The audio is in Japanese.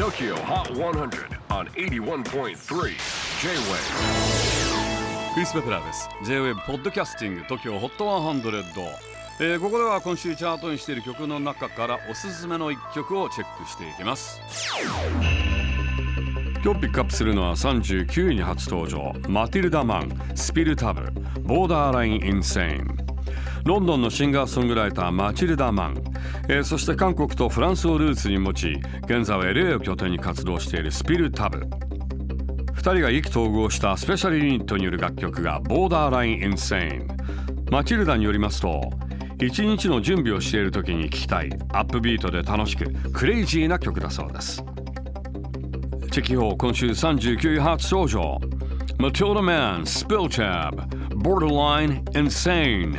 TOKYO HOT 100 on 81.3 J-WAVE クリス・ベプラーです。J-WAVE ポッドキャスティング TOKYO HOT 100、えーここでは今週チャートにしている曲の中からおすすめの一曲をチェックしていきます。今日ピックアップするのは39位に初登場。マティルダ・マンスピルタブボーダーライン・インセインロンドンのシンガーソングライターマチルダ・マン、えーそして韓国とフランスをルーツに持ち現在は LA を拠点に活動しているスピルタブ。2人が意気投合したスペシャルユニットによる楽曲がボーダーライン・インセインマチルダによりますと一日の準備をしている時に聴きたいアップビートで楽しくクレイジーな曲だそうです。チェキホー今週39位初登場。Matilda Man Spill Tab Borderline Insane